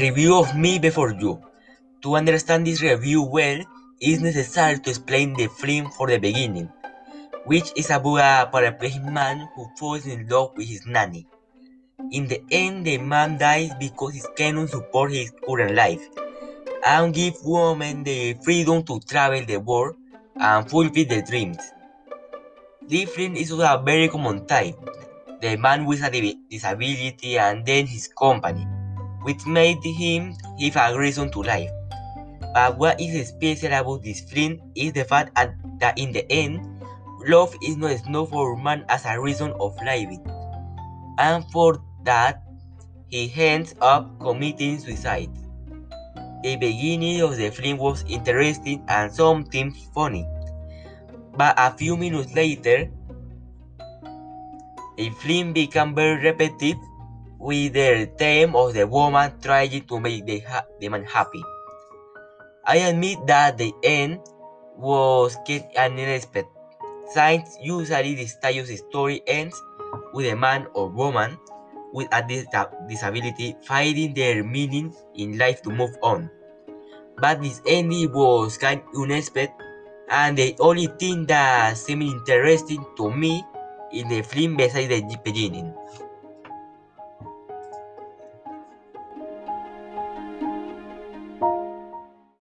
Review of Me Before You. To understand this review well, it is necessary to explain the film for the beginning, which is about a paraplegic man who falls in love with his nanny. In the end, the man dies because he cannot support his current life, and give women the freedom to travel the world and fulfill their dreams. This film is a very common type, the man with a disability and then his company which made him have a reason to live. But what is special about this film is the fact that in the end, love is not enough for man as a reason of living, and for that, he ends up committing suicide. The beginning of the film was interesting and sometimes funny, but a few minutes later, the film became very repetitive with the theme of the woman trying to make the, the man happy. I admit that the end was unexpected, since usually the style story ends with a man or woman with a disability finding their meaning in life to move on. But this ending was kind of unexpected, and the only thing that seemed interesting to me in the film besides the beginning.